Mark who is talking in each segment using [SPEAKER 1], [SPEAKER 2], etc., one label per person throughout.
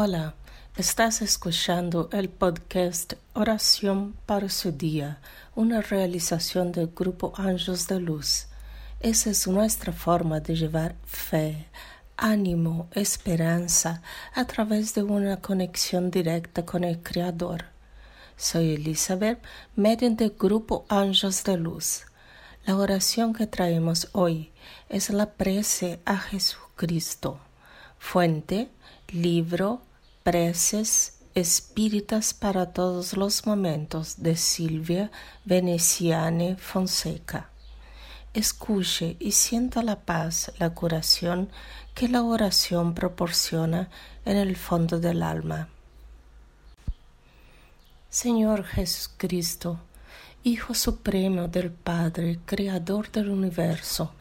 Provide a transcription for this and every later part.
[SPEAKER 1] Hola, estás escuchando el podcast Oración para su día, una realización del grupo Ángeles de Luz. Esa es nuestra forma de llevar fe, ánimo, esperanza a través de una conexión directa con el Creador. Soy Elizabeth, mediante del grupo Ángeles de Luz. La oración que traemos hoy es la prece a Jesucristo. Fuente, libro, Preces espíritas para todos los momentos de Silvia Veneciane Fonseca. Escuche y sienta la paz, la curación que la oración proporciona en el fondo del alma. Señor Jesucristo, Hijo Supremo del Padre, Creador del universo,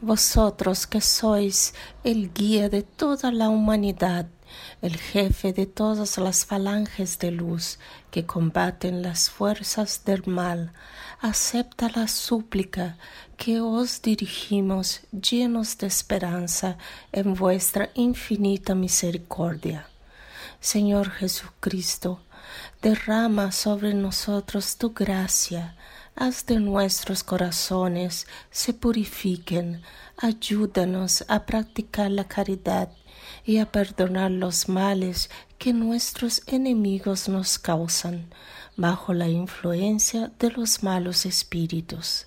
[SPEAKER 1] vosotros que sois el guía de toda la humanidad, el jefe de todas las falanges de luz que combaten las fuerzas del mal, acepta la súplica que os dirigimos llenos de esperanza en vuestra infinita misericordia. Señor Jesucristo, derrama sobre nosotros tu gracia, haz de nuestros corazones se purifiquen, ayúdanos a practicar la caridad y a perdonar los males que nuestros enemigos nos causan bajo la influencia de los malos espíritus.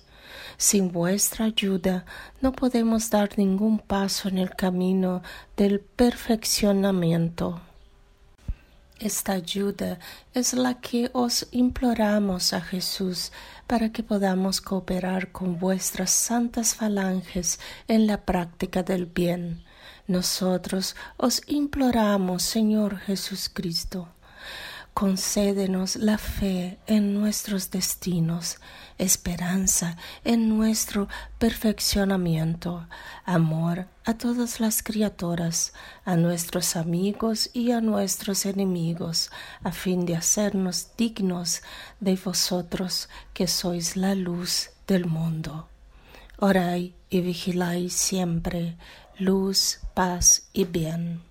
[SPEAKER 1] Sin vuestra ayuda no podemos dar ningún paso en el camino del perfeccionamiento. Esta ayuda es la que os imploramos a Jesús para que podamos cooperar con vuestras santas falanges en la práctica del bien. Nosotros os imploramos, Señor Jesucristo, concédenos la fe en nuestros destinos, esperanza en nuestro perfeccionamiento, amor a todas las criaturas, a nuestros amigos y a nuestros enemigos, a fin de hacernos dignos de vosotros que sois la luz del mundo. Orai y vigiláis siempre, luz, paz y bien.